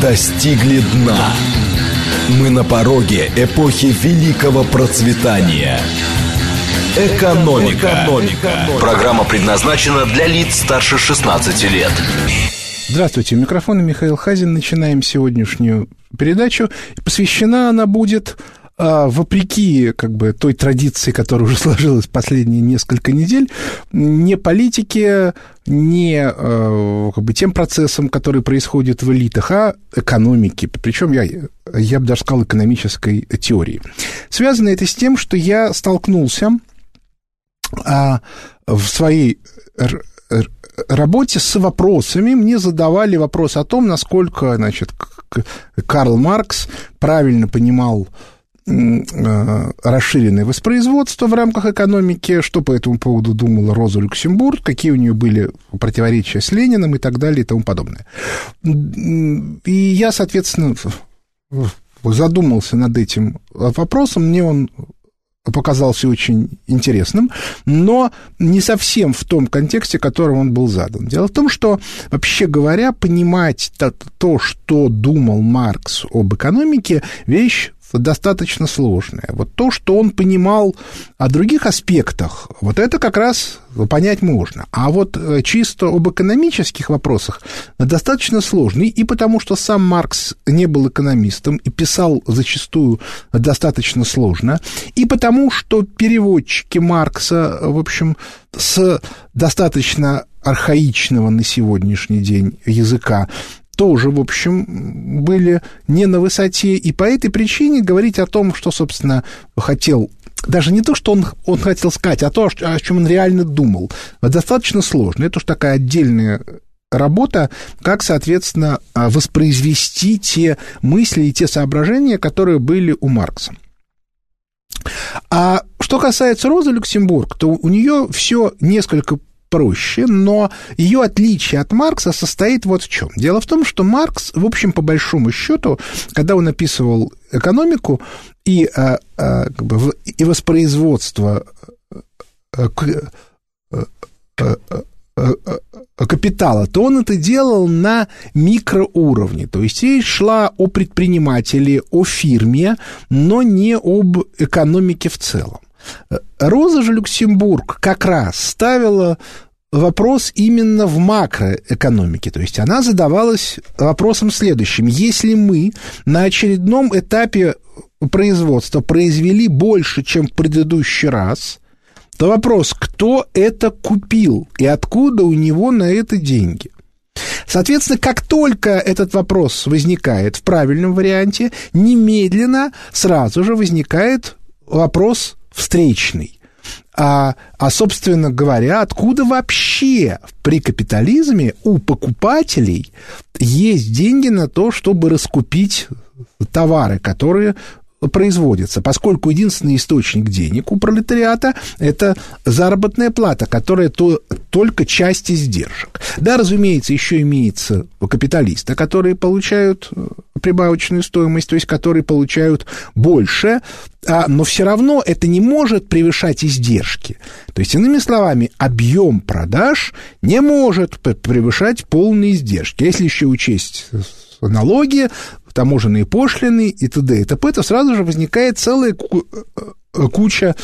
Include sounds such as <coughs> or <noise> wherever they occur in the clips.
достигли дна. Мы на пороге эпохи великого процветания. Экономика. Экономика. Программа предназначена для лиц старше 16 лет. Здравствуйте, у микрофона Михаил Хазин. Начинаем сегодняшнюю передачу. Посвящена она будет вопреки как бы той традиции, которая уже <laughs> сложилась последние несколько недель, не политике, не а, как бы, тем процессам, которые происходят в элитах, а экономике. Причем я, я бы даже сказал, экономической теории. Связано это с тем, что я столкнулся а, в своей работе с вопросами. Мне задавали вопрос о том, насколько, значит, Карл Маркс правильно понимал Э, расширенное воспроизводство в рамках экономики, что по этому поводу думала Роза Люксембург, какие у нее были противоречия с Лениным и так далее и тому подобное. И я, соответственно, задумался над этим вопросом, мне он показался очень интересным, но не совсем в том контексте, в котором он был задан. Дело в том, что, вообще говоря, понимать то, что думал Маркс об экономике, вещь достаточно сложное. Вот то, что он понимал о других аспектах, вот это как раз понять можно. А вот э, чисто об экономических вопросах достаточно сложно. И потому, что сам Маркс не был экономистом и писал зачастую достаточно сложно, и потому, что переводчики Маркса, в общем, с достаточно архаичного на сегодняшний день языка тоже, в общем, были не на высоте. И по этой причине говорить о том, что, собственно, хотел даже не то, что он, он хотел сказать, а то, о чем он реально думал, достаточно сложно. Это уж такая отдельная работа, как, соответственно, воспроизвести те мысли и те соображения, которые были у Маркса. А что касается Розы Люксембург, то у нее все несколько проще, но ее отличие от Маркса состоит вот в чем. Дело в том, что Маркс, в общем, по большому счету, когда он описывал экономику и, а, а, как бы, и воспроизводство а, капитала, то он это делал на микроуровне. То есть речь шла о предпринимателе, о фирме, но не об экономике в целом. Роза же Люксембург как раз ставила вопрос именно в макроэкономике. То есть она задавалась вопросом следующим. Если мы на очередном этапе производства произвели больше, чем в предыдущий раз, то вопрос, кто это купил и откуда у него на это деньги? Соответственно, как только этот вопрос возникает в правильном варианте, немедленно сразу же возникает вопрос встречный. А, а, собственно говоря, откуда вообще при капитализме у покупателей есть деньги на то, чтобы раскупить товары, которые производится, поскольку единственный источник денег у пролетариата – это заработная плата, которая то, только часть издержек. Да, разумеется, еще имеется капиталисты, которые получают э, прибавочную стоимость, то есть которые получают больше, а, но все равно это не может превышать издержки. То есть, иными словами, объем продаж не может превышать полные издержки. Если еще учесть налоги, таможенные пошлины и т.д. и т.п., то сразу же возникает целая э, куча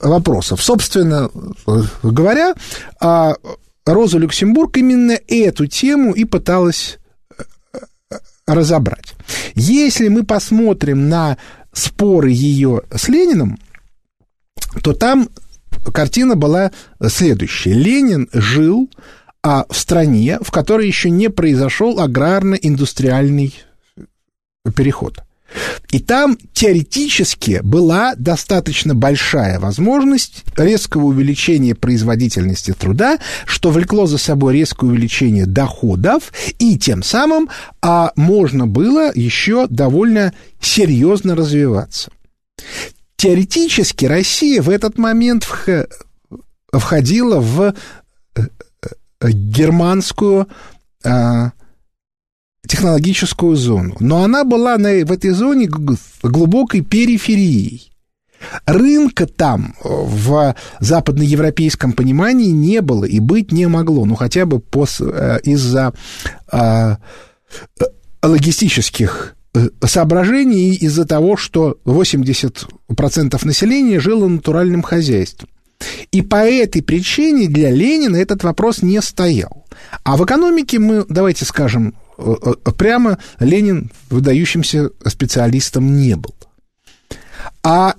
вопросов. Собственно говоря, а Роза Люксембург именно эту тему и пыталась э, разобрать. Если мы посмотрим на споры ее с Лениным, то там картина была следующая. Ленин жил а в стране, в которой еще не произошел аграрно-индустриальный переход. И там теоретически была достаточно большая возможность резкого увеличения производительности труда, что влекло за собой резкое увеличение доходов, и тем самым а, можно было еще довольно серьезно развиваться. Теоретически Россия в этот момент входила в германскую а, технологическую зону. Но она была на, в этой зоне глубокой периферией. Рынка там в западноевропейском понимании не было и быть не могло, ну хотя бы э, из-за а, логистических соображений из-за того, что 80% населения жило натуральным хозяйством. И по этой причине для Ленина этот вопрос не стоял. А в экономике мы, давайте скажем прямо, Ленин выдающимся специалистом не был. А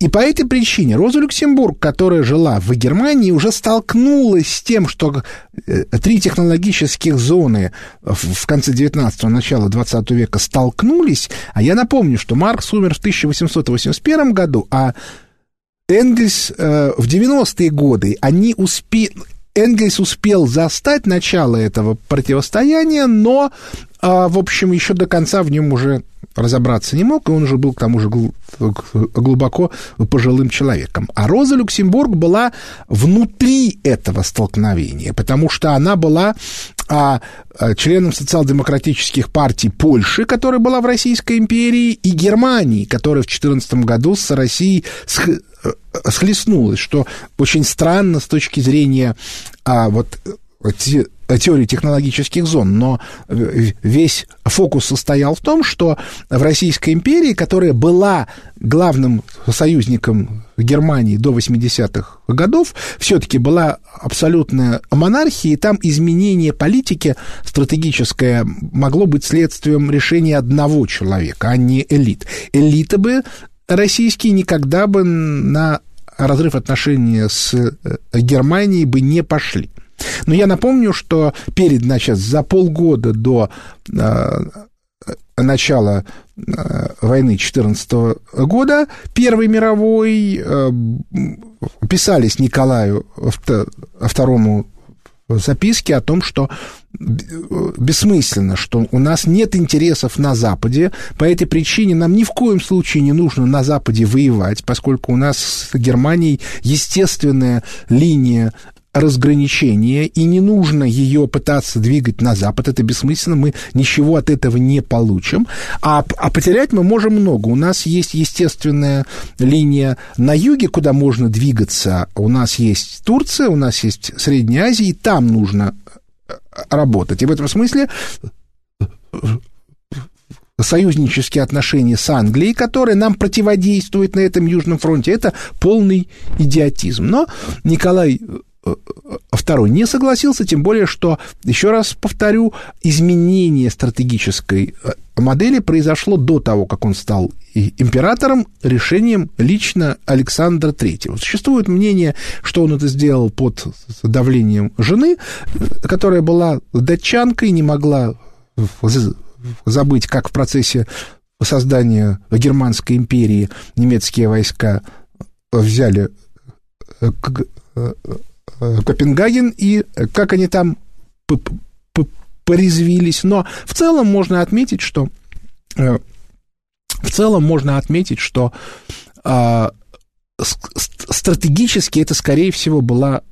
и по этой причине Роза Люксембург, которая жила в Германии, уже столкнулась с тем, что э, три технологических зоны в конце 19-го, начала 20 века столкнулись. А я напомню, что Маркс умер в 1881 году, а Энгельс э, в 90-е годы, они успели... Энгельс успел застать начало этого противостояния, но, э, в общем, еще до конца в нем уже разобраться не мог, и он уже был, к тому же, глубоко пожилым человеком. А Роза Люксембург была внутри этого столкновения, потому что она была а, а членом социал-демократических партий Польши, которая была в Российской империи, и Германии, которая в 2014 году с Россией э, схлестнулась, что очень странно с точки зрения а, вот теории технологических зон, но весь фокус состоял в том, что в Российской империи, которая была главным союзником Германии до 80-х годов, все-таки была абсолютная монархия, и там изменение политики стратегическое могло быть следствием решения одного человека, а не элит. Элиты бы российские никогда бы на разрыв отношений с Германией бы не пошли. Но я напомню, что перед, значит, за полгода до э, начала э, войны 2014 года, Первой мировой, э, писались Николаю II записки о том, что бессмысленно, что у нас нет интересов на Западе, по этой причине нам ни в коем случае не нужно на Западе воевать, поскольку у нас с Германией естественная линия разграничение, и не нужно ее пытаться двигать на запад, это бессмысленно, мы ничего от этого не получим, а, а потерять мы можем много. У нас есть естественная линия на юге, куда можно двигаться, у нас есть Турция, у нас есть Средняя Азия, и там нужно работать. И в этом смысле э, союзнические отношения с Англией, которые нам противодействуют на этом Южном фронте, это полный идиотизм. Но Николай второй не согласился, тем более, что, еще раз повторю, изменение стратегической э, модели произошло до того, как он стал императором решением лично Александра III. Существует мнение, что он это сделал под давлением жены, э, которая была датчанкой, не могла забыть, как в процессе создания Германской империи немецкие войска взяли Э, Копенгаген и как они там порезвились. Но в целом можно отметить, что э, в целом можно отметить, что а, стратегически это, скорее всего, была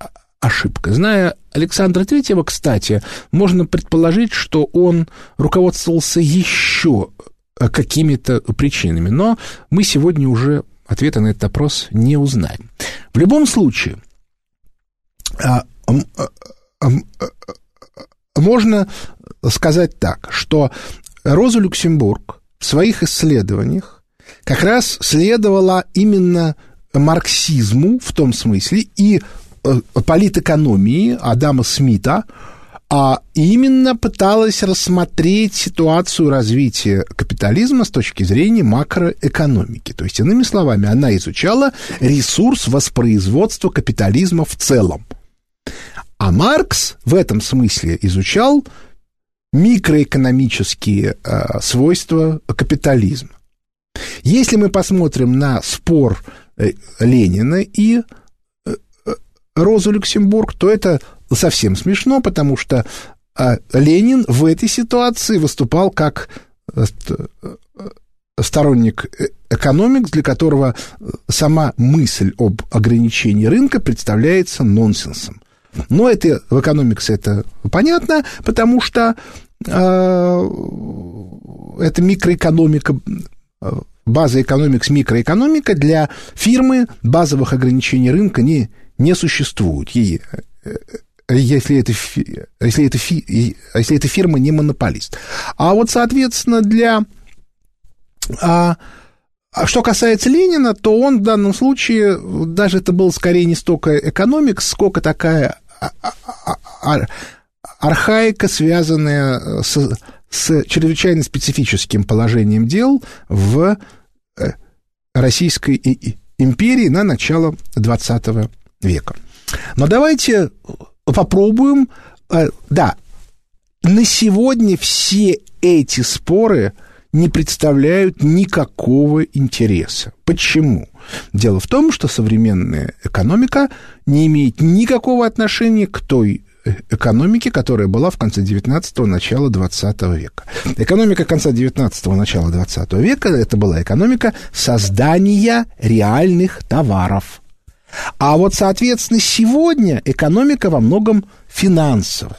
ошибка. Зная Александра Третьего, кстати, можно предположить, что он руководствовался еще какими-то причинами. Но мы сегодня уже ответа на этот вопрос не узнаем. В любом случае, а, а, а, можно сказать так, что Роза Люксембург в своих исследованиях как раз следовала именно марксизму в том смысле и э, политэкономии Адама Смита, а именно пыталась рассмотреть ситуацию развития капитализма с точки зрения макроэкономики. То есть, иными словами, она изучала ресурс воспроизводства капитализма в целом – а Маркс в этом смысле изучал микроэкономические э, свойства капитализма. Если мы посмотрим на спор э, Ленина и э, Розу Люксембург, то это совсем смешно, потому что э, Ленин в этой ситуации выступал как э, сторонник э, экономик, для которого сама мысль об ограничении рынка представляется нонсенсом. Но это в экономиксе это понятно, потому что э, это микроэкономика, база экономикс, микроэкономика для фирмы базовых ограничений рынка не, не существует. Ей, если это, если, это, если эта фирма не монополист. А вот, соответственно, для... А, а что касается Ленина, то он в данном случае, даже это был скорее не столько экономик, сколько такая а, а, архаика, связанная с, с чрезвычайно специфическим положением дел в э, Российской империи на начало XX века. Но давайте попробуем... Э, да, на сегодня все эти споры не представляют никакого интереса. Почему? Дело в том, что современная экономика не имеет никакого отношения к той экономики, которая была в конце 19-го, начала 20 века. Экономика конца 19-го, начала 20 века – это была экономика создания реальных товаров. А вот, соответственно, сегодня экономика во многом финансовая.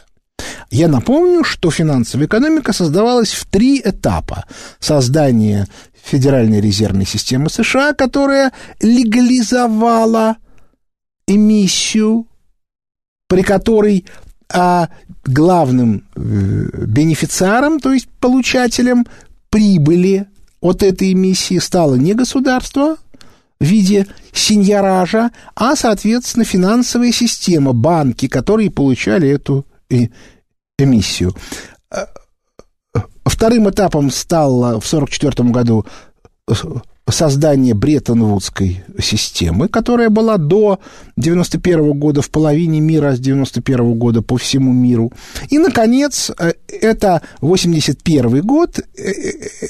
Я напомню, что финансовая экономика создавалась в три этапа. Создание Федеральной резервной системы США, которая легализовала эмиссию при которой а, главным э, бенефициаром, то есть получателем прибыли от этой эмиссии стало не государство в виде синьоража, а, соответственно, финансовая система, банки, которые получали эту эмиссию. Э, вторым этапом стало в 1944 году создание Бреттон-Вудской системы, которая была до 91 года в половине мира, а с 91 года по всему миру. И, наконец, э, это 81 год, э,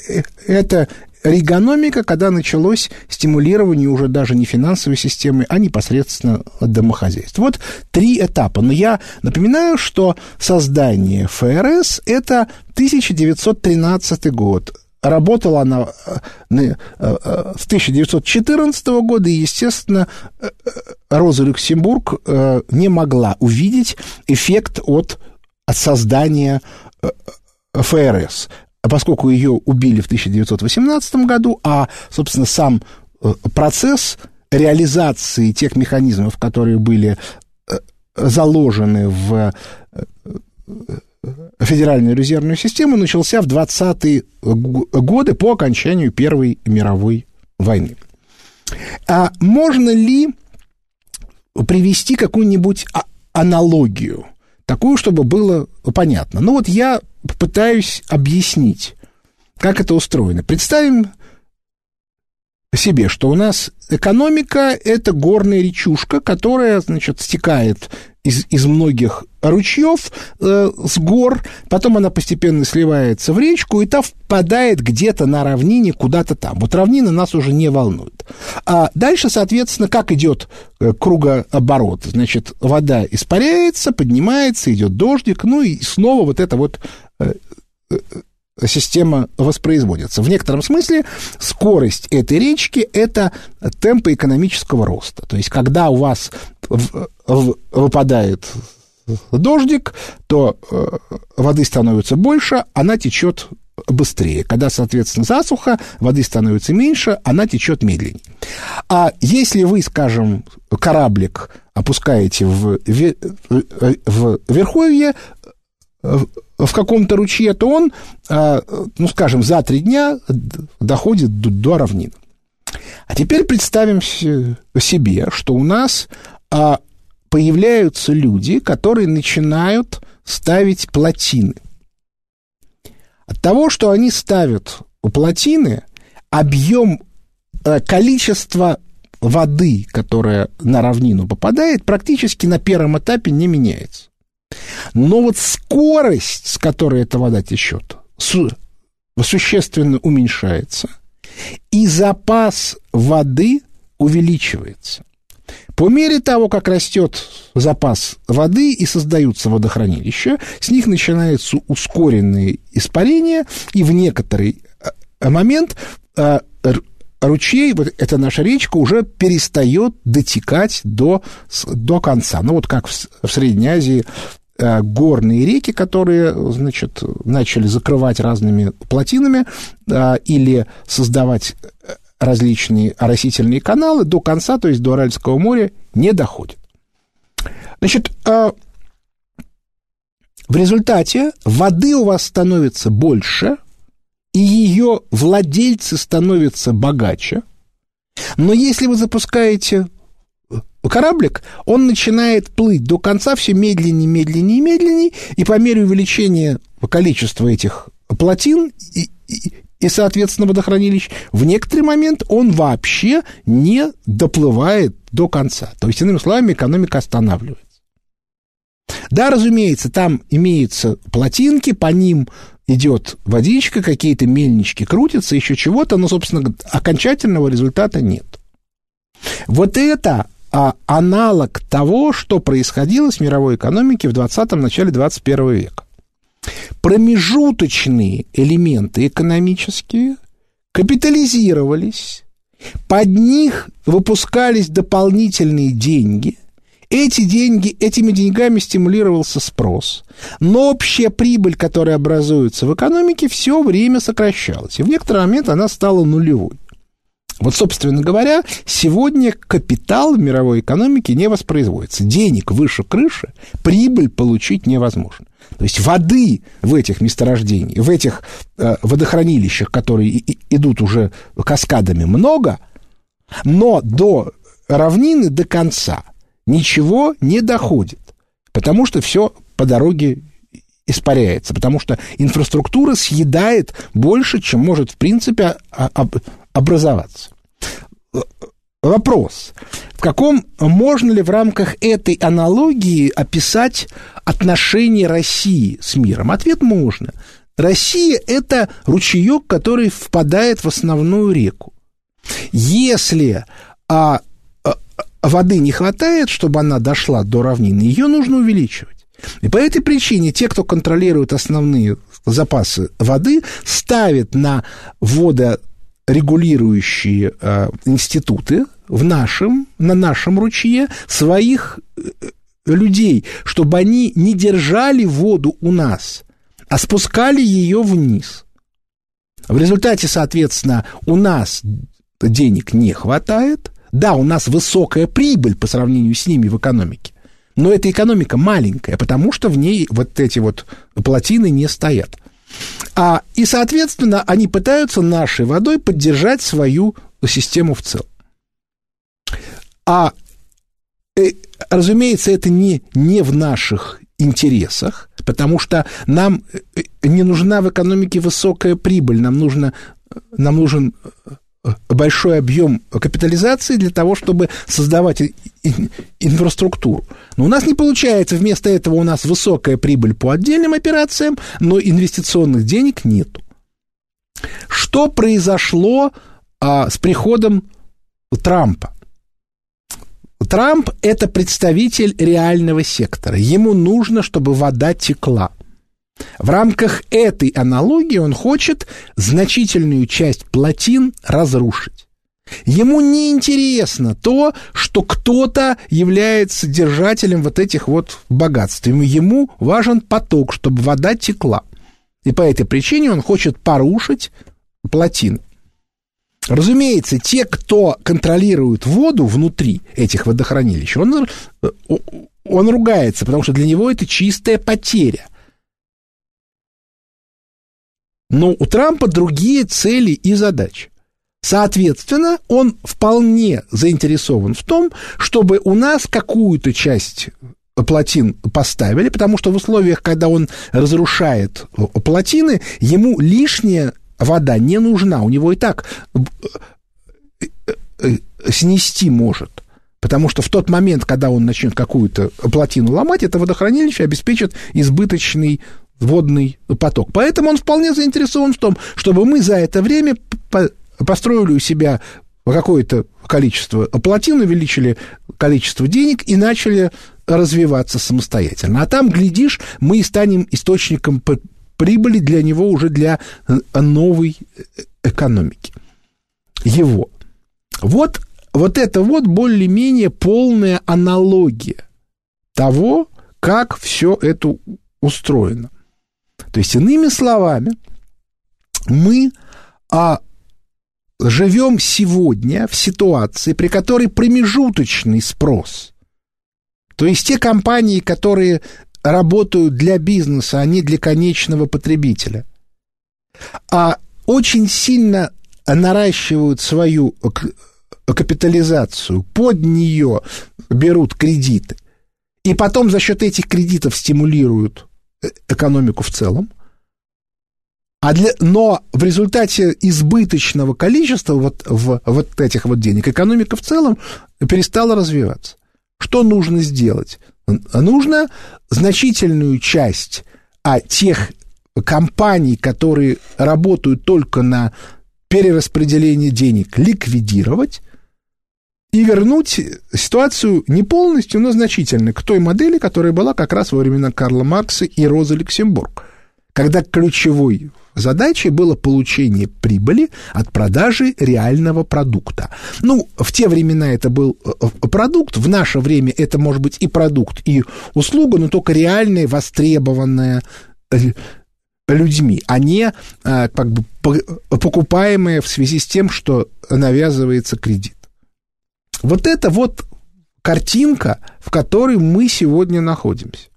э, это регономика, когда началось стимулирование уже даже не финансовой системы, а непосредственно домохозяйств. Вот три этапа. Но я напоминаю, что создание ФРС – это 1913 год Работала она э, э, э, с 1914 года, и, естественно, Роза Люксембург не могла увидеть эффект от, от создания ФРС, поскольку ее убили в 1918 году, а, собственно, сам процесс реализации тех механизмов, которые были заложены в Федеральную резервную систему начался в 20-е годы по окончанию Первой мировой войны. А можно ли привести какую-нибудь а, аналогию, такую, чтобы было понятно? Ну вот я попытаюсь объяснить, как это устроено. Представим себе, что у нас экономика – это горная речушка, которая, значит, стекает из, из многих ручьев э, с гор, потом она постепенно сливается в речку, и та впадает где-то на равнине куда-то там. Вот равнина нас уже не волнует. А дальше, соответственно, как идет э, кругооборот? Значит, вода испаряется, поднимается, идет дождик, ну и снова вот это вот э, э, система воспроизводится. В некотором смысле скорость этой речки – это темпы экономического роста. То есть, когда у вас выпадает дождик, то э, воды становится больше, она течет быстрее. Когда, соответственно, засуха, воды становится меньше, она течет медленнее. А если вы, скажем, кораблик опускаете в, в Верховье, в каком-то ручье, то он, а, ну, скажем, за три дня доходит до, до равнин. А теперь представим себе, что у нас а, появляются люди, которые начинают ставить плотины. От того, что они ставят у плотины, объем, э, количество воды, которая на равнину попадает, практически на первом этапе не меняется. Но вот скорость, с которой эта вода течет, существенно уменьшается, и запас воды увеличивается. По мере того, как растет запас воды и создаются водохранилища, с них начинается ускоренное испарение, и в некоторый э, момент э, ручей, вот эта наша речка, уже перестает дотекать до, до конца. Ну, вот как в, в Средней Азии горные реки, которые, значит, начали закрывать разными плотинами э, или создавать э, различные оросительные каналы до конца, то есть до Аральского моря, не доходят. Значит, В результате воды у вас становится больше, и ее владельцы становятся богаче. Но если вы запускаете кораблик, он начинает плыть до конца все медленнее, медленнее, медленнее, и по мере увеличения количества этих плотин и, и, и, соответственно, водохранилищ, в некоторый момент он вообще не доплывает до конца. То есть, иными словами, экономика останавливается. Да, разумеется, там имеются плотинки, по ним идет водичка, какие-то мельнички крутятся, еще чего-то, но, собственно, окончательного результата нет. Вот это а, аналог того, что происходило с мировой экономикой в 20-м, начале 21 века. Промежуточные элементы экономические капитализировались, под них выпускались дополнительные деньги – эти деньги, этими деньгами стимулировался спрос. Но общая прибыль, которая образуется в экономике, все время сокращалась. И в некоторый момент она стала нулевой. Вот, собственно говоря, сегодня капитал в мировой экономике не воспроизводится. Денег выше крыши, прибыль получить невозможно. То есть воды в этих месторождениях, в этих э, водохранилищах, которые и, идут уже каскадами, много, но до равнины до конца – ничего не доходит, потому что все по дороге испаряется, потому что инфраструктура съедает больше, чем может, в принципе, образоваться. Вопрос. В каком можно ли в рамках этой аналогии описать отношения России с миром? Ответ можно. Россия – это ручеек, который впадает в основную реку. Если а, воды не хватает, чтобы она дошла до равнины, ее нужно увеличивать. И по этой причине те, кто контролирует основные запасы воды, ставят на водорегулирующие э, институты в нашем, на нашем ручье своих э, людей, чтобы они не держали воду у нас, а спускали ее вниз. В результате, соответственно, у нас денег не хватает, да, у нас высокая прибыль по сравнению с ними в экономике, но эта экономика маленькая, потому что в ней вот эти вот плотины не стоят. А, и, соответственно, они пытаются нашей водой поддержать свою систему в целом. А, э, разумеется, это не, не в наших интересах, потому что нам э, не нужна в экономике высокая прибыль, нам, нужно, нам нужен большой объем капитализации для того, чтобы создавать инфраструктуру. Но у нас не получается, вместо этого у нас высокая прибыль по отдельным операциям, но инвестиционных денег нету. Что произошло а, с приходом Трампа? Трамп – это представитель реального сектора. Ему нужно, чтобы вода текла – в рамках этой аналогии он хочет значительную часть плотин разрушить. Ему не интересно то, что кто-то является держателем вот этих вот богатств. Ему важен поток, чтобы вода текла. И по этой причине он хочет порушить плотины. Разумеется, те, кто контролирует воду внутри этих водохранилищ, он, э, он ругается, потому что для него это чистая потеря. Но у Трампа другие цели и задачи. Соответственно, он вполне заинтересован в том, чтобы у нас какую-то часть плотин поставили, потому что в условиях, когда он разрушает плотины, ему лишняя вода не нужна. У него и так э, э, снести может. Потому что в тот момент, когда он начнет какую-то плотину ломать, это водохранилище обеспечит избыточный водный поток. Поэтому он вполне заинтересован в том, чтобы мы за это время построили у себя какое-то количество плотин, увеличили количество денег и начали развиваться самостоятельно. А там, глядишь, мы станем источником прибыли для него уже для э, новой э, экономики. Его. Вот, вот это вот более-менее полная аналогия того, как все это устроено. То есть, иными словами, мы а, живем сегодня в ситуации, при которой промежуточный спрос, то есть те компании, которые работают для бизнеса, а не для конечного потребителя. А очень сильно наращивают свою капитализацию, под нее берут кредиты, и потом за счет этих кредитов стимулируют экономику в целом. А для, но в результате избыточного количества вот, в, вот этих вот денег экономика в целом перестала развиваться. Что нужно сделать? Нужно значительную часть а, тех компаний, которые работают только на перераспределение денег, ликвидировать и вернуть ситуацию не полностью, но значительно к той модели, которая была как раз во времена Карла Маркса и Розы Люксембург, когда ключевой задачей было получение прибыли от продажи реального продукта. Ну, в те времена это был э, продукт, в наше время это может быть и продукт, и услуга, но только реальная, востребованная э, людьми, а не как бы покупаемые в связи с тем, что навязывается кредит. Вот это вот картинка, в которой мы сегодня находимся.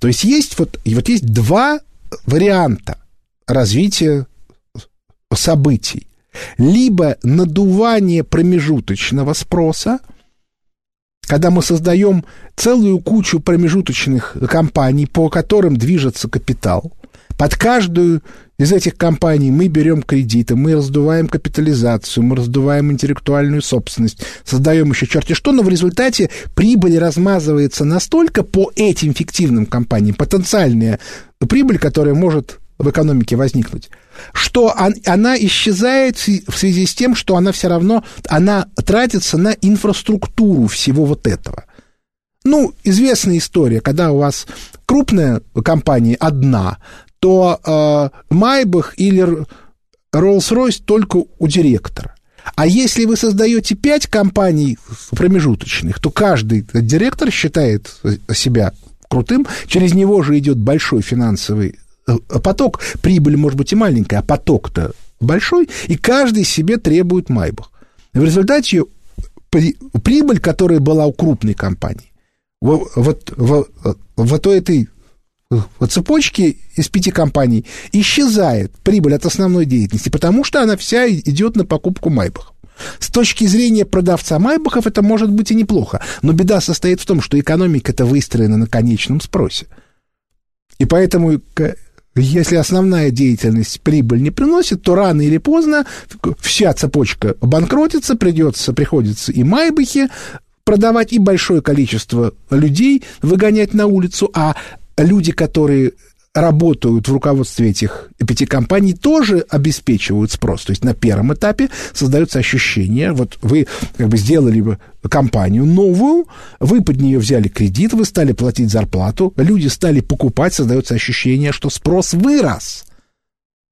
То есть есть вот, и вот есть два варианта развития событий. Либо надувание промежуточного спроса – когда мы создаем целую кучу промежуточных компаний, по которым движется капитал, под каждую из этих компаний мы берем кредиты, мы раздуваем капитализацию, мы раздуваем интеллектуальную собственность, создаем еще черти что, но в результате прибыль размазывается настолько по этим фиктивным компаниям, потенциальная прибыль, которая может в экономике возникнуть, что она исчезает в связи с тем, что она все равно, она тратится на инфраструктуру всего вот этого. Ну, известная история, когда у вас крупная компания одна, то э, Майбах или Rolls-Royce только у директора. А если вы создаете пять компаний промежуточных, то каждый директор считает себя крутым, через него же идет большой финансовый Э, поток, прибыль может быть и маленькая, а поток-то большой, и каждый себе требует майбах. В результате прибыль, которая была у крупной компании, вот, вот, вот, вот у этой вот цепочки из пяти компаний исчезает прибыль от основной деятельности, потому что она вся идет на покупку майбахов. С точки зрения продавца майбахов это может быть и неплохо, но беда состоит в том, что экономика это выстроена на конечном спросе. И поэтому если основная деятельность прибыль не приносит, то рано или поздно вся цепочка банкротится, придется, приходится и майбахи продавать, и большое количество людей выгонять на улицу, а люди, которые работают в руководстве этих пяти компаний, тоже обеспечивают спрос. То есть на первом этапе создается ощущение, вот вы как бы сделали компанию новую, вы под нее взяли кредит, вы стали платить зарплату, люди стали покупать, создается ощущение, что спрос вырос.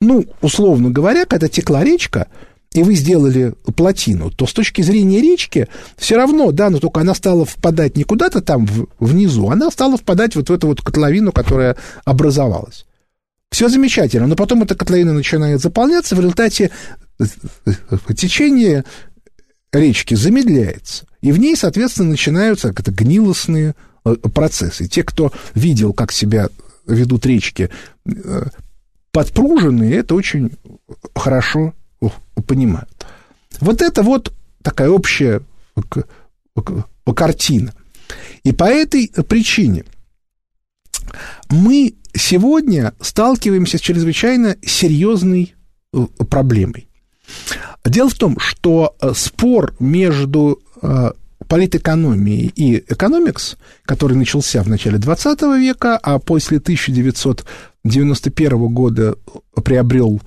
Ну, условно говоря, когда текла речка, и вы сделали плотину, то с точки зрения речки все равно, да, но только она стала впадать не куда-то там внизу, она стала впадать вот в эту вот котловину, которая образовалась. Все замечательно, но потом эта котловина начинает заполняться, в результате течение речки замедляется, и в ней, соответственно, начинаются как это, гнилостные э, процессы. Те, кто видел, как себя ведут речки э, подпруженные, это очень хорошо понимают. Вот это вот такая общая картина. И по этой причине мы сегодня сталкиваемся с чрезвычайно серьезной э, проблемой. Дело в том, что э, спор между э, политэкономией и экономикс, который начался в начале 20 века, а после 1991 года приобрел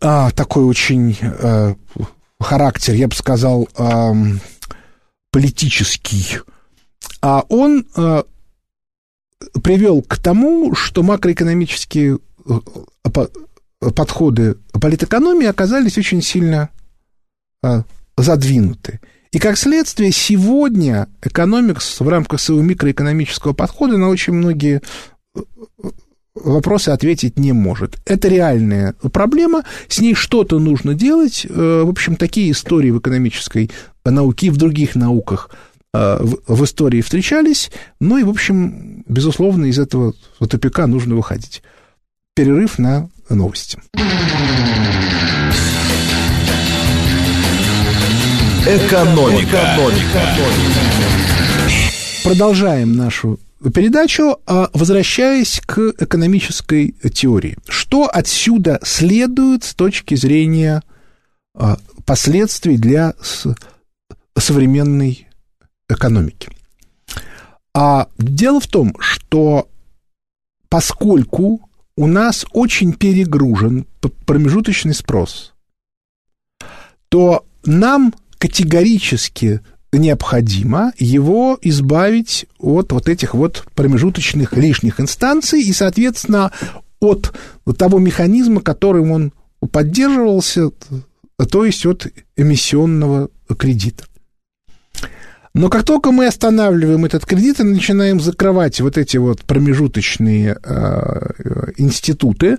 а, такой очень а, характер, я бы сказал, а, политический, а он а, привел к тому, что макроэкономические э, подходы политэкономии оказались очень сильно а, задвинуты. И как следствие, сегодня экономикс в рамках своего микроэкономического подхода на очень многие вопросы ответить не может. Это реальная проблема, с ней что-то нужно делать. Э, в общем, такие истории в экономической науке и в других науках в, в истории встречались, ну и, в общем, безусловно, из этого тупика нужно выходить. Перерыв на новости. Экономика. Экономика. Продолжаем нашу передачу, а, возвращаясь к экономической теории. Что отсюда следует с точки зрения а, последствий для современной экономики? А дело в том, что поскольку у нас очень перегружен промежуточный спрос, то нам категорически необходимо его избавить от вот этих вот промежуточных лишних инстанций и, соответственно, от того механизма, которым он поддерживался, то есть от эмиссионного кредита. Но как только мы останавливаем этот кредит и начинаем закрывать вот эти вот промежуточные э, институты,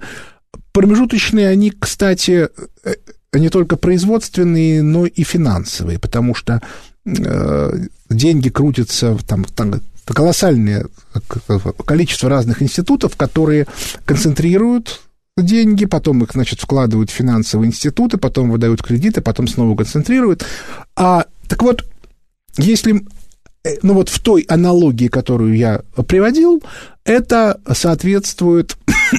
промежуточные они, кстати, э, не только производственные, но и финансовые, потому что деньги крутятся, там, там колоссальное количество разных институтов, которые концентрируют деньги, потом их, значит, вкладывают в финансовые институты, потом выдают кредиты, потом снова концентрируют. А, так вот, если э, ну вот в той аналогии, которую я приводил, это соответствует,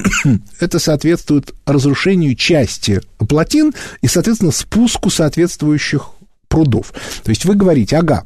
<coughs> это соответствует разрушению части плотин и, соответственно, спуску соответствующих прудов. То есть вы говорите, ага,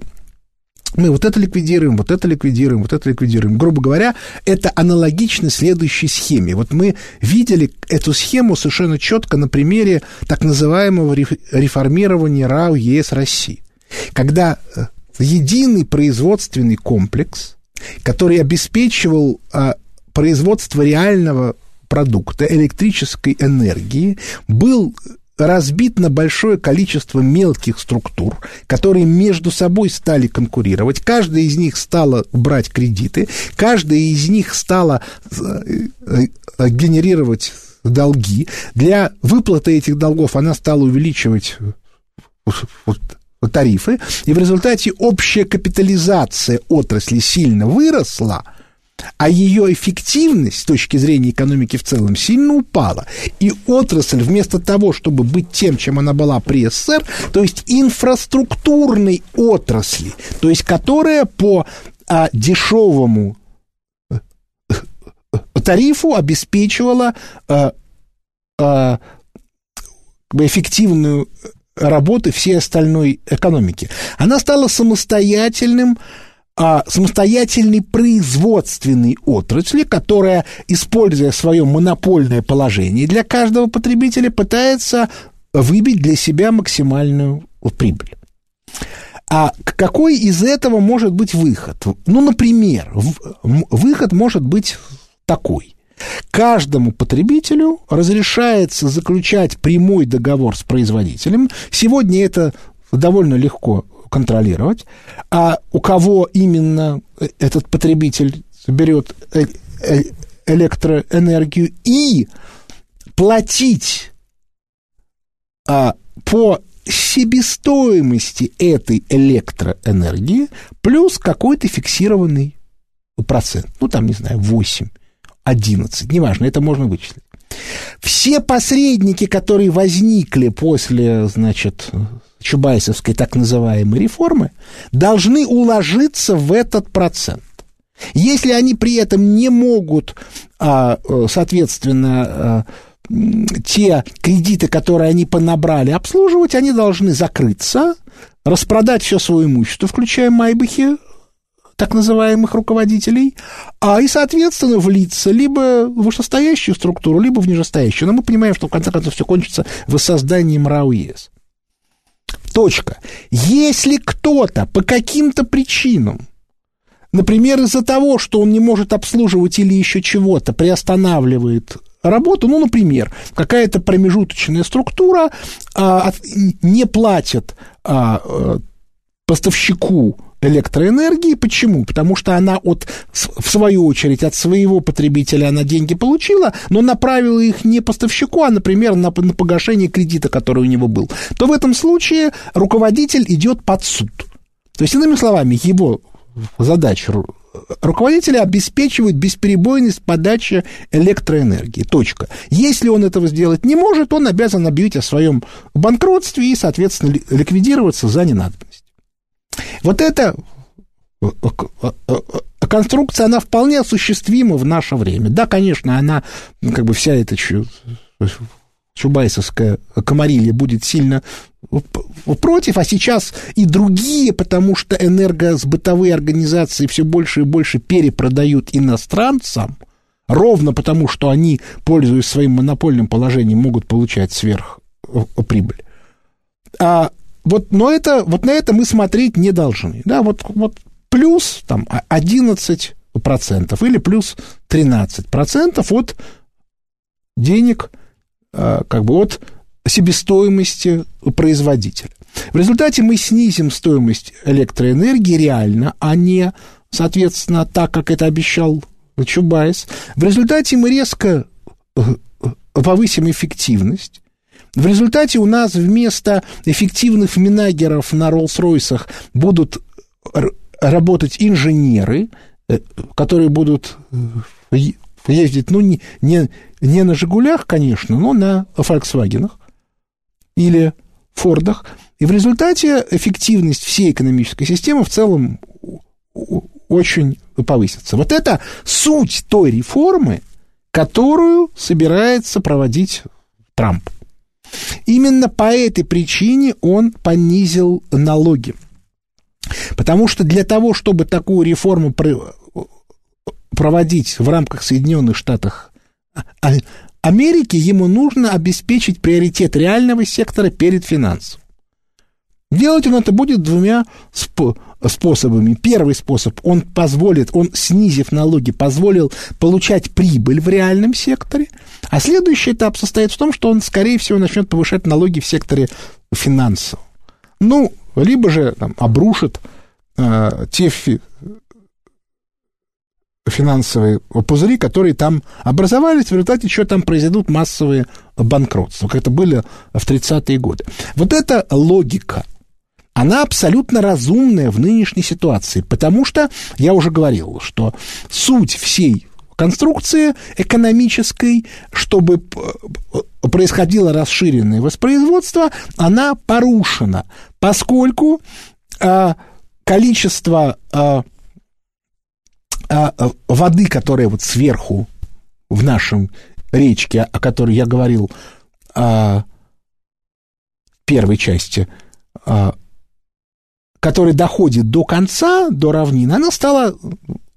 мы вот это ликвидируем, вот это ликвидируем, вот это ликвидируем. Грубо говоря, это аналогично следующей схеме. Вот мы видели эту схему совершенно четко на примере так называемого реформирования РАО ЕС России. Когда э, единый производственный комплекс, который обеспечивал а, производство реального продукта, электрической энергии, был разбит на большое количество мелких структур, которые между собой стали конкурировать. Каждая из них стала брать кредиты, каждая из них стала э, э, генерировать долги. Для выплаты этих долгов она стала увеличивать тарифы, и в результате общая капитализация отрасли сильно выросла, а ее эффективность с точки зрения экономики в целом сильно упала. И отрасль вместо того, чтобы быть тем, чем она была при СССР, то есть инфраструктурной отрасли, то есть которая по а, дешевому э, тарифу обеспечивала а, а, эффективную работы всей остальной экономики. Она стала самостоятельным а, самостоятельной производственной отрасли, которая, используя свое монопольное положение для каждого потребителя, пытается выбить для себя максимальную прибыль. А какой из этого может быть выход? Ну, например, выход может быть такой. Каждому потребителю разрешается заключать прямой договор с производителем. Сегодня это довольно легко контролировать. А у кого именно этот потребитель берет э, э, электроэнергию и платить а, по себестоимости этой электроэнергии плюс какой-то фиксированный процент. Ну, там, не знаю, 8 11, неважно, это можно вычислить. Все посредники, которые возникли после, значит, Чубайсовской так называемой реформы, должны уложиться в этот процент. Если они при этом не могут, а, соответственно, а, те кредиты, которые они понабрали, обслуживать, они должны закрыться, распродать все свое имущество, включая Майбахи, так называемых руководителей, а и, соответственно, влиться либо в вышестоящую структуру, либо в нижестоящую. Но мы понимаем, что в конце концов все кончится воссозданием РАО ЕС. Точка. Если кто-то по каким-то причинам, например, из-за того, что он не может обслуживать или еще чего-то, приостанавливает работу, ну, например, какая-то промежуточная структура а, не платит а, а поставщику электроэнергии. Почему? Потому что она от, в свою очередь от своего потребителя она деньги получила, но направила их не поставщику, а, например, на, на погашение кредита, который у него был. То в этом случае руководитель идет под суд. То есть, иными словами, его задача руководителя обеспечивают бесперебойность подачи электроэнергии. Точка. Если он этого сделать не может, он обязан объявить о своем банкротстве и, соответственно, ликвидироваться за ненадобность. Вот эта э, э, э, конструкция, она вполне осуществима в наше время. Да, конечно, она, ну, как бы вся эта чубайсовская комарилья будет сильно против, а сейчас и другие, потому что энергосбытовые организации все больше и больше перепродают иностранцам, ровно потому, что они, пользуясь своим монопольным положением, могут получать сверхприбыль. А вот, но это, вот на это мы смотреть не должны. Да, вот, вот плюс там, 11% или плюс 13% от денег, а, как бы от себестоимости производителя. В результате мы снизим стоимость электроэнергии реально, а не, соответственно, так, как это обещал Чубайс. В результате мы резко э, э, повысим эффективность. В результате у нас вместо эффективных минагеров на Роллс-Ройсах будут работать инженеры, э, которые будут ездить, ну, не, не, не на «Жигулях», конечно, но на «Фольксвагенах» или Фордах. И в результате эффективность всей экономической системы в целом очень повысится. Вот это суть той реформы, которую собирается проводить Трамп. Именно по этой причине он понизил налоги. Потому что для того, чтобы такую реформу проводить в рамках Соединенных Штатов Америки ему нужно обеспечить приоритет реального сектора перед финансовым. Делать он это будет двумя сп- способами. Первый способ, он позволит, он, снизив налоги, позволил получать прибыль в реальном секторе, а следующий этап состоит в том, что он, скорее всего, начнет повышать налоги в секторе финансов. Ну, либо же там, обрушит э, те фи- финансовые пузыри, которые там образовались, в результате чего там произойдут массовые банкротства, как это были в 30-е годы. Вот эта логика, она абсолютно разумная в нынешней ситуации, потому что, я уже говорил, что суть всей конструкции экономической, чтобы происходило расширенное воспроизводство, она порушена, поскольку а, количество а, а, воды, которая вот сверху в нашем речке, о которой я говорил а, в первой части, а, которая доходит до конца, до равнины, она стала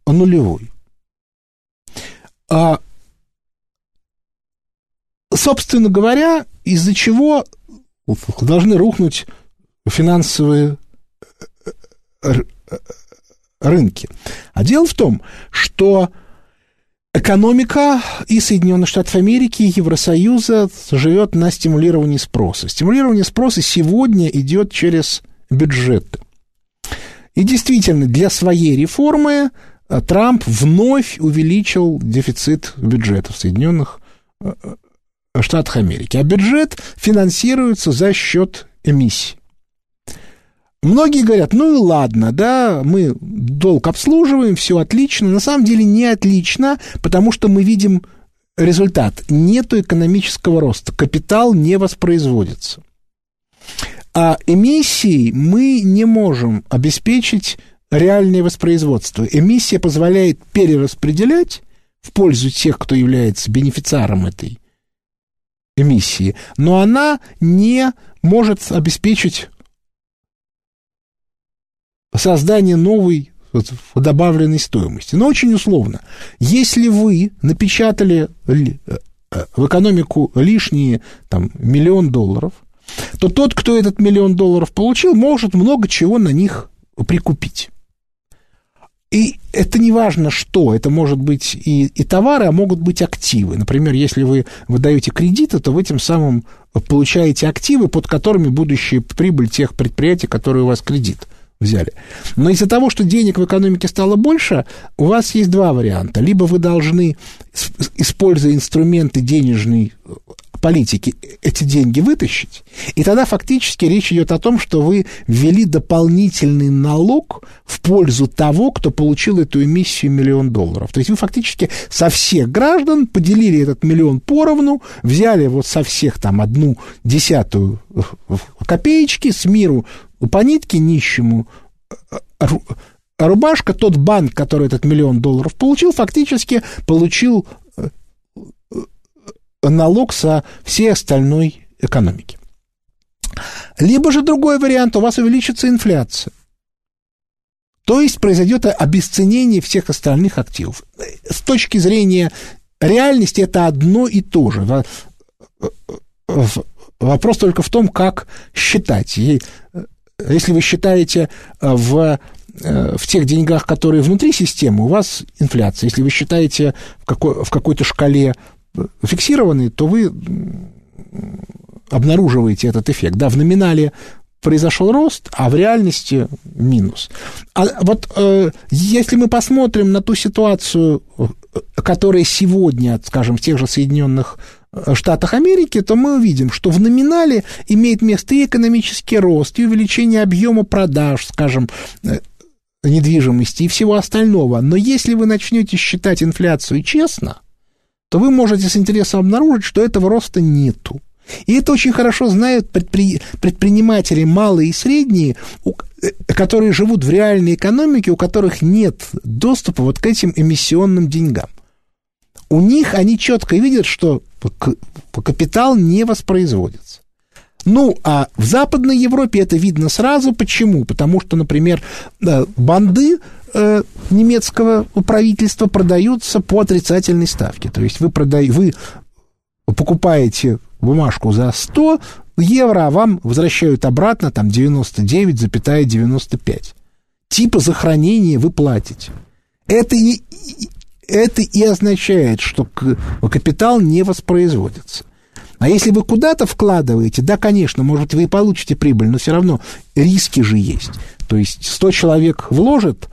нулевой. А, собственно говоря, из-за чего должны рухнуть финансовые рынке. А дело в том, что экономика и Соединенных Штатов Америки, и Евросоюза живет на стимулировании спроса. Стимулирование спроса сегодня идет через бюджеты. И действительно, для своей реформы э, Трамп вновь увеличил дефицит бюджета в Соединенных э, э, Штатах Америки. А бюджет финансируется за счет эмиссий. Многие говорят, ну и ладно, да, мы долг обслуживаем, все отлично. На самом деле не отлично, потому что мы видим результат. Нету экономического роста, капитал не воспроизводится. А эмиссией мы не можем обеспечить реальное воспроизводство. Эмиссия позволяет перераспределять в пользу тех, кто является бенефициаром этой эмиссии, но она не может обеспечить создание новой добавленной стоимости. Но очень условно. Если вы напечатали э, в экономику лишние там, миллион долларов, то тот, кто этот миллион долларов получил, может много чего на них прикупить. И это не важно что, это может быть и, и товары, а могут быть активы. Например, если вы выдаете кредиты, то вы тем самым получаете активы, под которыми будущая прибыль тех предприятий, которые у вас кредит – взяли. Но из-за того, что денег в экономике стало больше, у вас есть два варианта. Либо вы должны, используя инструменты денежной политики эти деньги вытащить. И тогда фактически речь идет о том, что вы ввели дополнительный налог в пользу того, кто получил эту эмиссию миллион долларов. То есть вы фактически со всех граждан поделили этот миллион поровну, взяли вот со всех там одну десятую копеечки, с миру по нитке нищему рубашка, тот банк, который этот миллион долларов получил, фактически получил налог со всей остальной экономики. Либо же другой вариант, у вас увеличится инфляция. То есть произойдет обесценение всех остальных активов. С точки зрения реальности это одно и то же. Вопрос только в том, как считать. Если вы считаете в, в тех деньгах, которые внутри системы, у вас инфляция. Если вы считаете в, какой, в какой-то шкале фиксированный, то вы обнаруживаете этот эффект. Да, в номинале произошел рост, а в реальности минус. А вот э, если мы посмотрим на ту ситуацию, которая сегодня, скажем, в тех же Соединенных э, Штатах Америки, то мы увидим, что в номинале имеет место и экономический рост, и увеличение объема продаж, скажем, э, недвижимости и всего остального. Но если вы начнете считать инфляцию честно, то вы можете с интересом обнаружить, что этого роста нету. И это очень хорошо знают предпри... предприниматели малые и средние, у... Э, которые живут в реальной экономике, у которых нет доступа вот к этим эмиссионным деньгам. У них они четко видят, что капитал не воспроизводится. Ну, а в Западной Европе это видно сразу. Почему? Потому что, например, банды э, немецкого правительства продаются по отрицательной ставке. То есть вы, продай, вы покупаете бумажку за 100 евро, а вам возвращают обратно там 99,95. Типа за хранение вы платите. Это и, это и означает, что капитал не воспроизводится. А если вы куда-то вкладываете, да, конечно, может, вы и получите прибыль, но все равно риски же есть. То есть 100 человек вложит,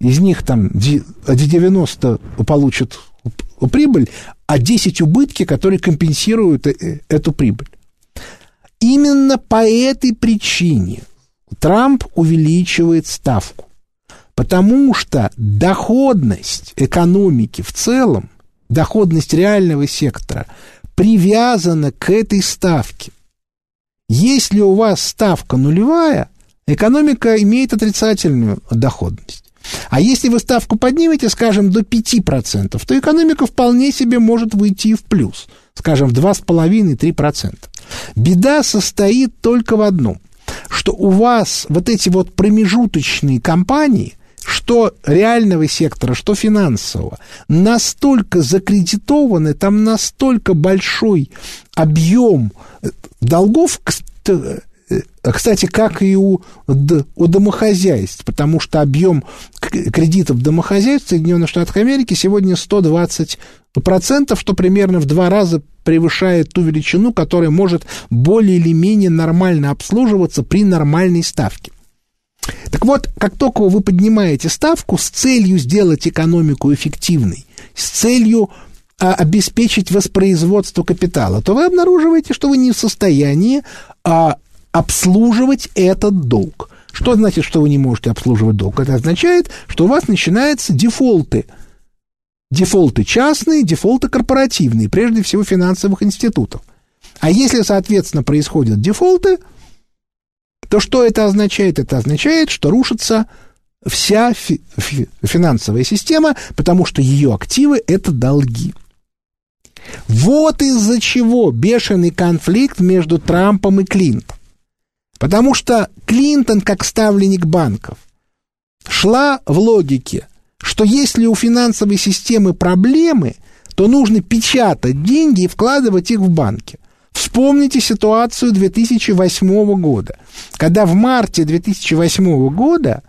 из них там 90 получат прибыль, а 10 убытки, которые компенсируют э, эту прибыль. Именно по этой причине Трамп увеличивает ставку. Потому что доходность экономики в целом, доходность реального сектора привязана к этой ставке. Если у вас ставка нулевая, экономика имеет отрицательную доходность. А если вы ставку поднимете, скажем, до 5%, то экономика вполне себе может выйти в плюс, скажем, в 2,5-3%. Беда состоит только в одном, что у вас вот эти вот промежуточные компании, что реального сектора, что финансового, настолько закредитованы, там настолько большой объем долгов, Э, кстати, как и у, у домохозяйств, потому что объем кредитов домохозяйств в Соединенных Штатах Америки сегодня 120%, что примерно в два раза превышает ту величину, которая может более или менее нормально обслуживаться при нормальной ставке. Так вот, как только вы поднимаете ставку с целью сделать экономику эффективной, с целью а, обеспечить воспроизводство капитала, то вы обнаруживаете, что вы не в состоянии а, обслуживать этот долг. Что значит, что вы не можете обслуживать долг? Это означает, что у вас начинаются дефолты. Дефолты частные, дефолты корпоративные, прежде всего финансовых институтов. А если, соответственно, происходят дефолты, то что это означает? Это означает, что рушится вся фи- фи- финансовая система, потому что ее активы – это долги. Вот из-за чего бешеный конфликт между Трампом и Клинтом. Потому что Клинтон, как ставленник банков, шла в логике, что если у финансовой системы проблемы, то нужно печатать деньги и вкладывать их в банки. Вспомните ситуацию 2008 года, когда в марте 2008 года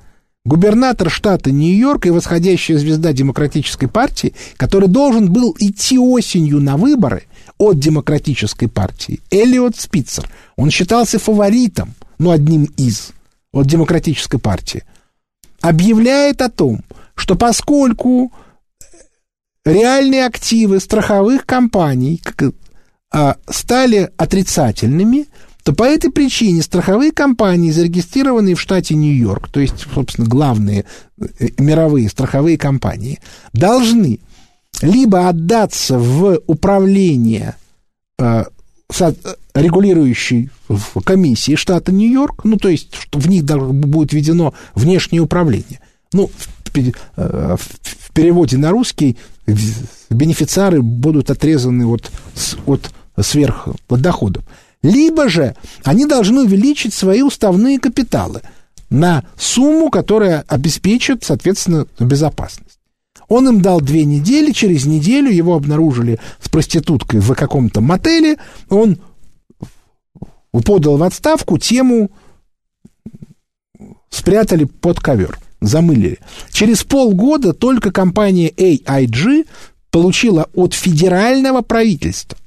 губернатор штата Нью-Йорк и восходящая звезда Демократической партии, который должен был идти осенью на выборы от Демократической партии, Элliot Спицер, он считался фаворитом, ну, одним из, от Демократической партии, объявляет о том, что поскольку реальные активы страховых компаний а, стали отрицательными, то по этой причине страховые компании, зарегистрированные в штате Нью-Йорк, то есть, собственно, главные э, мировые страховые компании, должны либо отдаться в управление э, регулирующей комиссии штата Нью-Йорк, ну, то есть, в них будет введено внешнее управление. Ну, в, э, переводе на русский бенефициары будут отрезаны от, от сверхдоходов. Либо же они должны увеличить свои уставные капиталы на сумму, которая обеспечит, соответственно, безопасность. Он им дал две недели, через неделю его обнаружили с проституткой в каком-то мотеле, он подал в отставку, тему спрятали под ковер, замылили. Через полгода только компания AIG получила от федерального правительства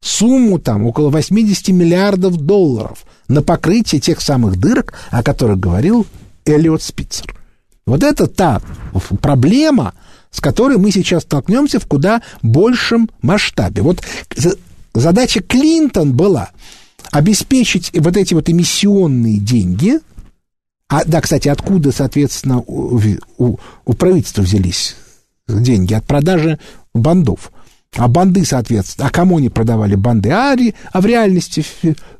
сумму там около 80 миллиардов долларов на покрытие тех самых дырок, о которых говорил Эллиот Спицер. Вот это та проблема, с которой мы сейчас столкнемся в куда большем масштабе. Вот задача Клинтон была обеспечить вот эти вот эмиссионные деньги. А, да, кстати, откуда, соответственно, у, у, у правительства взялись деньги? От продажи бандов. А банды, соответственно, а кому они продавали банды? А, а в реальности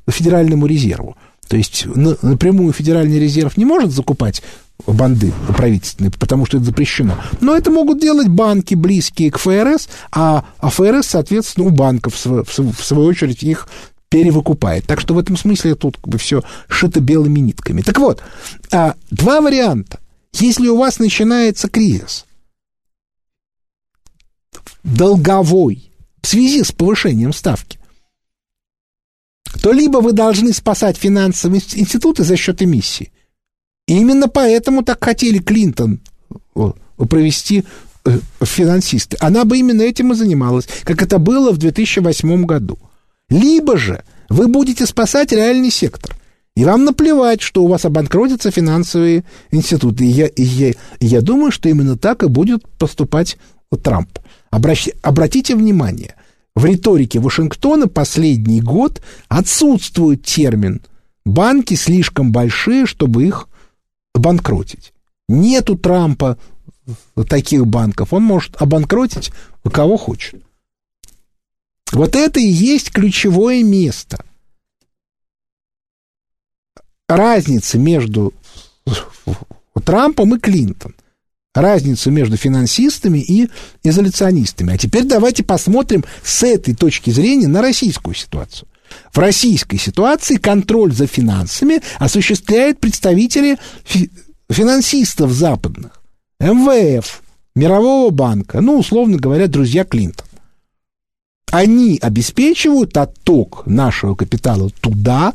Федеральному резерву. То есть напрямую Федеральный резерв не может закупать банды правительственные, потому что это запрещено. Но это могут делать банки, близкие к ФРС, а, а ФРС, соответственно, у банков, в, в свою очередь, их перевыкупает. Так что в этом смысле тут как бы все шито белыми нитками. Так вот, а, два варианта. Если у вас начинается кризис, долговой в связи с повышением ставки, то либо вы должны спасать финансовые институты за счет эмиссии. И именно поэтому так хотели Клинтон провести э, финансисты. Она бы именно этим и занималась, как это было в 2008 году. Либо же вы будете спасать реальный сектор. И вам наплевать, что у вас обанкротятся финансовые институты. И я, и я, и я думаю, что именно так и будет поступать Трамп. Обращ... Обратите внимание, в риторике Вашингтона последний год отсутствует термин «банки слишком большие, чтобы их банкротить». Нет у Трампа таких банков, он может обанкротить кого хочет. Вот это и есть ключевое место. Разница между Трампом и Клинтон – разницу между финансистами и изоляционистами. А теперь давайте посмотрим с этой точки зрения на российскую ситуацию. В российской ситуации контроль за финансами осуществляют представители фи- финансистов западных, МВФ, Мирового банка, ну, условно говоря, друзья Клинтон. Они обеспечивают отток нашего капитала туда,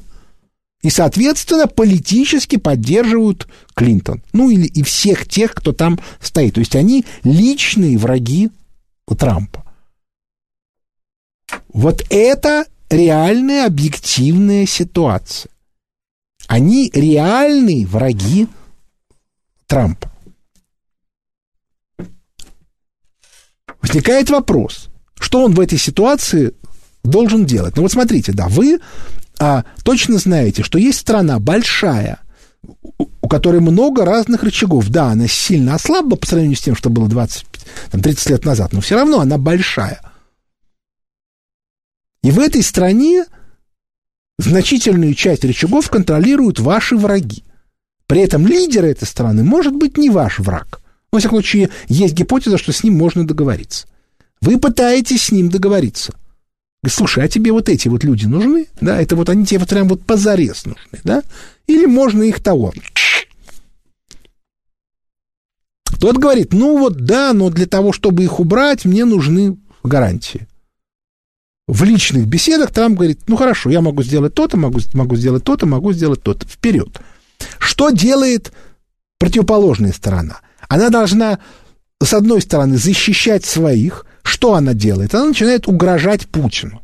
и, соответственно, политически поддерживают Клинтон. Ну, или и всех тех, кто там стоит. То есть они личные враги Трампа. Вот это реальная объективная ситуация. Они реальные враги Трампа. Возникает вопрос, что он в этой ситуации должен делать? Ну вот смотрите, да, вы а, точно знаете, что есть страна большая, у которой много разных рычагов. Да, она сильно ослабла по сравнению с тем, что было 20, там, 30 лет назад, но все равно она большая. И в этой стране значительную часть рычагов контролируют ваши враги. При этом лидер этой страны может быть не ваш враг. Во всяком случае, есть гипотеза, что с ним можно договориться. Вы пытаетесь с ним договориться. Слушай, а тебе вот эти вот люди нужны? Да, это вот они тебе вот прям вот позарез нужны, да? Или можно их того? Тот говорит, ну вот да, но для того, чтобы их убрать, мне нужны гарантии. В личных беседах Трамп говорит, ну хорошо, я могу сделать то-то, могу, могу сделать то-то, могу сделать то-то. Вперед. Что делает противоположная сторона? Она должна, с одной стороны, защищать своих, что она делает? Она начинает угрожать Путину.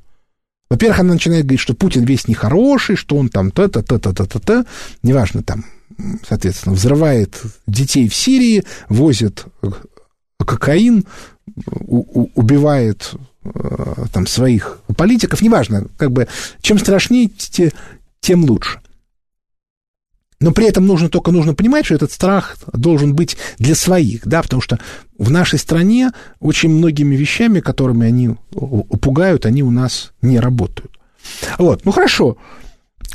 Во-первых, она начинает говорить, что Путин весь нехороший, что он там то неважно, там, соответственно, взрывает детей в Сирии, возит кокаин, убивает э, там своих политиков, неважно, как бы, чем страшнее, тем лучше. Но при этом нужно только нужно понимать, что этот страх должен быть для своих, да, потому что в нашей стране очень многими вещами, которыми они пугают, они у нас не работают. Вот, ну хорошо,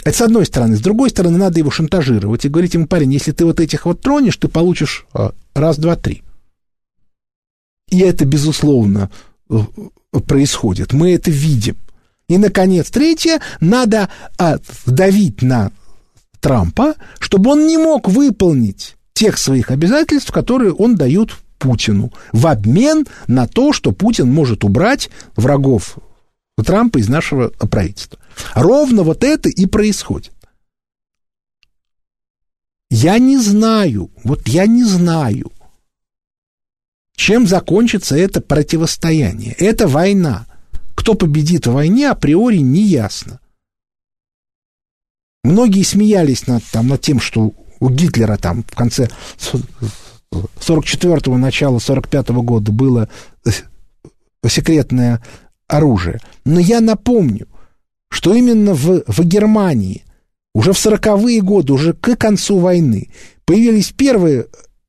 это с одной стороны. С другой стороны, надо его шантажировать и говорить ему, парень, если ты вот этих вот тронешь, ты получишь а, раз, два, три. И это, безусловно, э, происходит. Мы это видим. И, наконец, третье, надо а, давить на Трампа, чтобы он не мог выполнить тех своих обязательств, которые он дает Путину, в обмен на то, что Путин может убрать врагов Трампа из нашего правительства. Ровно вот это и происходит. Я не знаю, вот я не знаю, чем закончится это противостояние. Это война. Кто победит в войне, априори не ясно. Многие смеялись над, там, над тем, что у Гитлера там в конце 44-го, начала 45-го года было секретное оружие. Но я напомню, что именно в, в Германии уже в 40-е годы, уже к концу войны, появились первые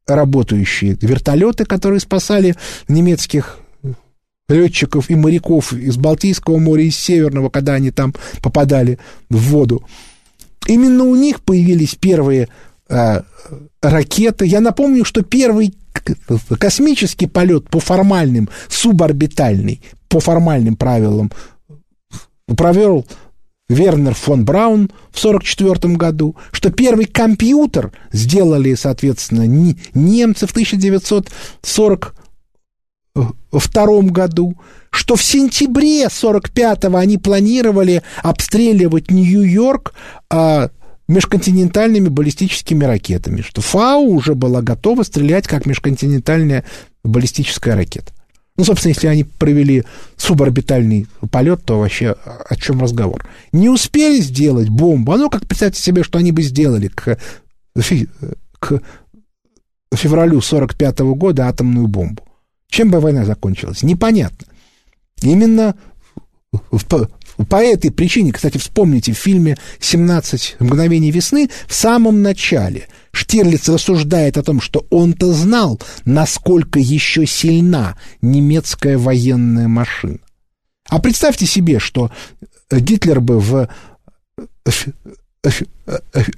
работающие вертолеты, которые спасали немецких летчиков и моряков из Балтийского моря, из Северного, когда они там попадали в воду. Именно у них появились первые э, ракеты. Я напомню, что первый космический полет по формальным, суборбитальный, по формальным правилам провел Вернер фон Браун в 1944 году, что первый компьютер сделали, соответственно, немцы в 1942 году, что в сентябре 45-го они планировали обстреливать Нью-Йорк а, межконтинентальными баллистическими ракетами, что ФАУ уже была готова стрелять как межконтинентальная баллистическая ракета. Ну, собственно, если они провели суборбитальный полет, то вообще о чем разговор? Не успели сделать бомбу. А ну, как представьте себе, что они бы сделали к, к февралю 45 года атомную бомбу. Чем бы война закончилась? Непонятно. Именно по этой причине, кстати, вспомните, в фильме «17 мгновений весны» в самом начале Штирлиц рассуждает о том, что он-то знал, насколько еще сильна немецкая военная машина. А представьте себе, что Гитлер бы в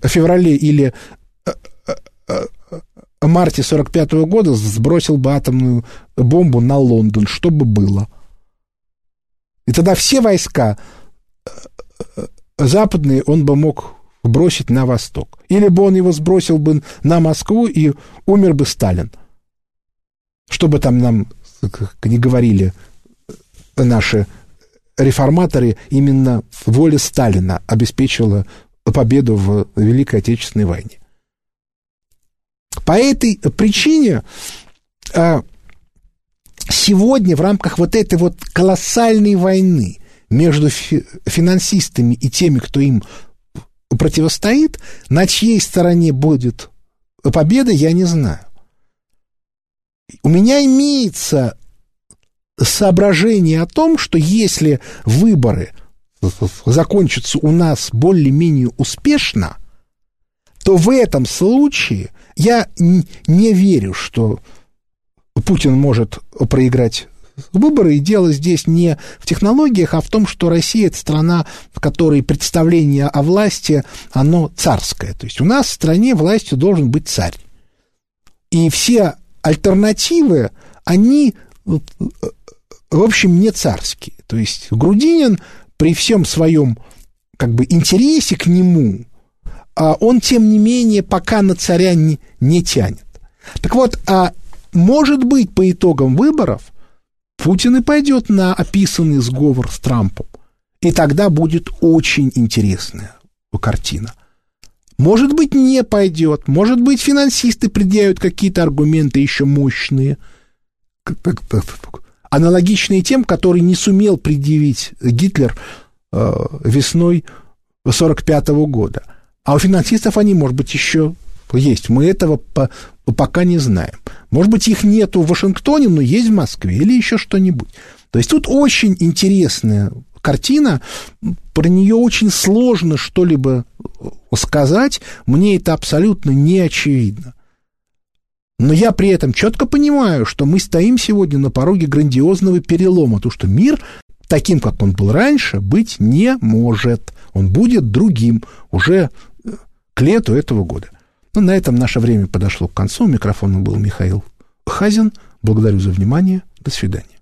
феврале или марте 45 года сбросил бы атомную бомбу на Лондон, что бы было – и тогда все войска э, э, западные он бы мог бросить на восток. Или бы он его сбросил бы на Москву, и умер бы Сталин. Что бы там нам не говорили наши реформаторы, именно воля Сталина обеспечила победу в Великой Отечественной войне. По этой причине сегодня в рамках вот этой вот колоссальной войны между финансистами и теми, кто им противостоит, на чьей стороне будет победа, я не знаю. У меня имеется соображение о том, что если выборы закончатся у нас более-менее успешно, то в этом случае я не верю, что Путин может проиграть выборы, и дело здесь не в технологиях, а в том, что Россия – это страна, в которой представление о власти, оно царское. То есть у нас в стране властью должен быть царь. И все альтернативы, они, в общем, не царские. То есть Грудинин при всем своем как бы интересе к нему, а он, тем не менее, пока на царя не, не тянет. Так вот, а может быть, по итогам выборов Путин и пойдет на описанный сговор с Трампом. И тогда будет очень интересная картина. Может быть, не пойдет. Может быть, финансисты предъявят какие-то аргументы еще мощные, аналогичные тем, которые не сумел предъявить Гитлер э, весной 1945 года. А у финансистов они, может быть, еще есть. Мы этого пока не знаем. Может быть, их нету в Вашингтоне, но есть в Москве или еще что-нибудь. То есть тут очень интересная картина, про нее очень сложно что-либо сказать, мне это абсолютно не очевидно. Но я при этом четко понимаю, что мы стоим сегодня на пороге грандиозного перелома, то что мир таким, как он был раньше, быть не может. Он будет другим уже э, к лету этого года. Ну, на этом наше время подошло к концу. У микрофона был Михаил Хазин. Благодарю за внимание. До свидания.